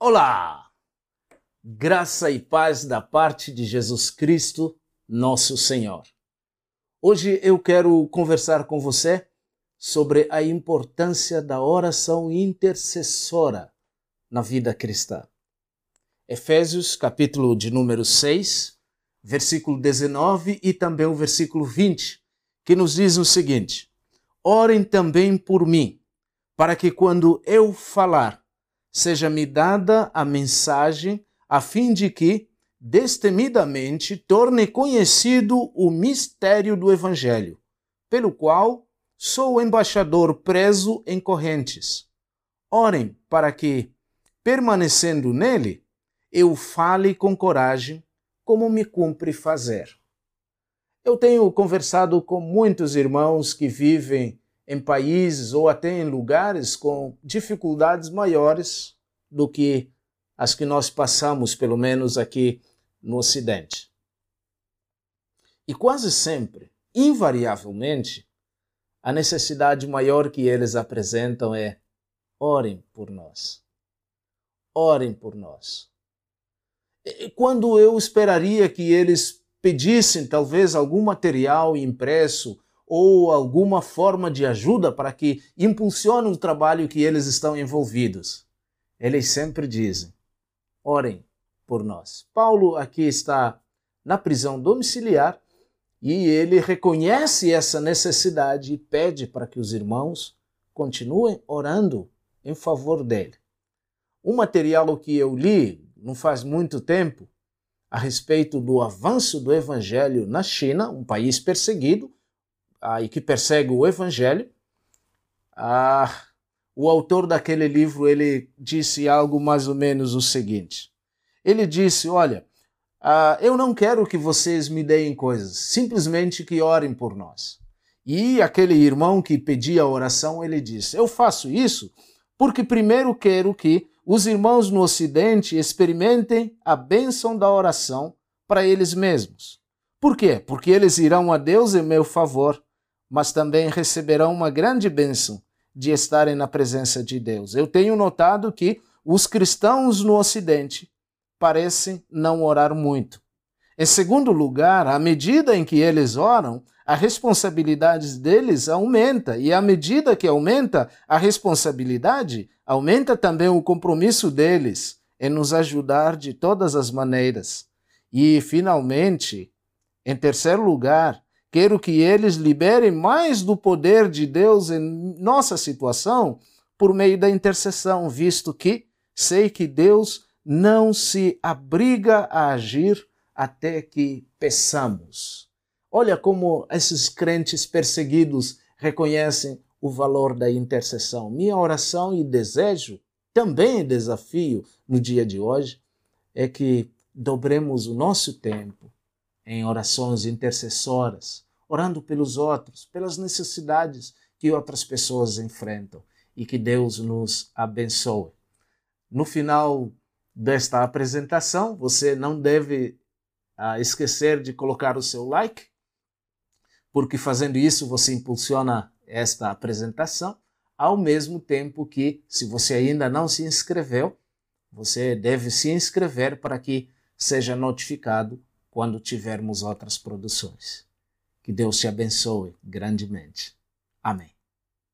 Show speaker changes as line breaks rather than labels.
Olá! Graça e paz da parte de Jesus Cristo, nosso Senhor. Hoje eu quero conversar com você sobre a importância da oração intercessora na vida cristã. Efésios, capítulo de número 6, versículo 19 e também o versículo 20, que nos diz o seguinte: Orem também por mim, para que quando eu falar, seja-me dada a mensagem, a fim de que, destemidamente, torne conhecido o mistério do Evangelho, pelo qual sou embaixador preso em correntes. Orem para que, permanecendo nele, eu fale com coragem, como me cumpre fazer. Eu tenho conversado com muitos irmãos que vivem em países ou até em lugares com dificuldades maiores do que as que nós passamos, pelo menos aqui no Ocidente. E quase sempre, invariavelmente, a necessidade maior que eles apresentam é: orem por nós. Orem por nós. E quando eu esperaria que eles pedissem talvez algum material impresso ou alguma forma de ajuda para que impulsione o trabalho que eles estão envolvidos. Eles sempre dizem: orem por nós. Paulo aqui está na prisão domiciliar e ele reconhece essa necessidade e pede para que os irmãos continuem orando em favor dele. Um material que eu li não faz muito tempo a respeito do avanço do evangelho na China, um país perseguido, ah, e que persegue o Evangelho. Ah, o autor daquele livro ele disse algo mais ou menos o seguinte. Ele disse: Olha, ah, eu não quero que vocês me deem coisas, simplesmente que orem por nós. E aquele irmão que pedia a oração, ele disse: Eu faço isso porque primeiro quero que os irmãos no Ocidente experimentem a bênção da oração para eles mesmos. Por quê? Porque eles irão a Deus em meu favor mas também receberão uma grande bênção de estarem na presença de Deus. Eu tenho notado que os cristãos no Ocidente parecem não orar muito. Em segundo lugar, à medida em que eles oram, a responsabilidade deles aumenta, e à medida que aumenta a responsabilidade, aumenta também o compromisso deles em nos ajudar de todas as maneiras. E, finalmente, em terceiro lugar, Quero que eles liberem mais do poder de Deus em nossa situação por meio da intercessão, visto que sei que Deus não se abriga a agir até que peçamos. Olha como esses crentes perseguidos reconhecem o valor da intercessão. Minha oração e desejo, também desafio no dia de hoje, é que dobremos o nosso tempo em orações intercessoras, orando pelos outros, pelas necessidades que outras pessoas enfrentam e que Deus nos abençoe. No final desta apresentação, você não deve ah, esquecer de colocar o seu like, porque fazendo isso você impulsiona esta apresentação, ao mesmo tempo que, se você ainda não se inscreveu, você deve se inscrever para que seja notificado quando tivermos outras produções. Que Deus te abençoe grandemente. Amém.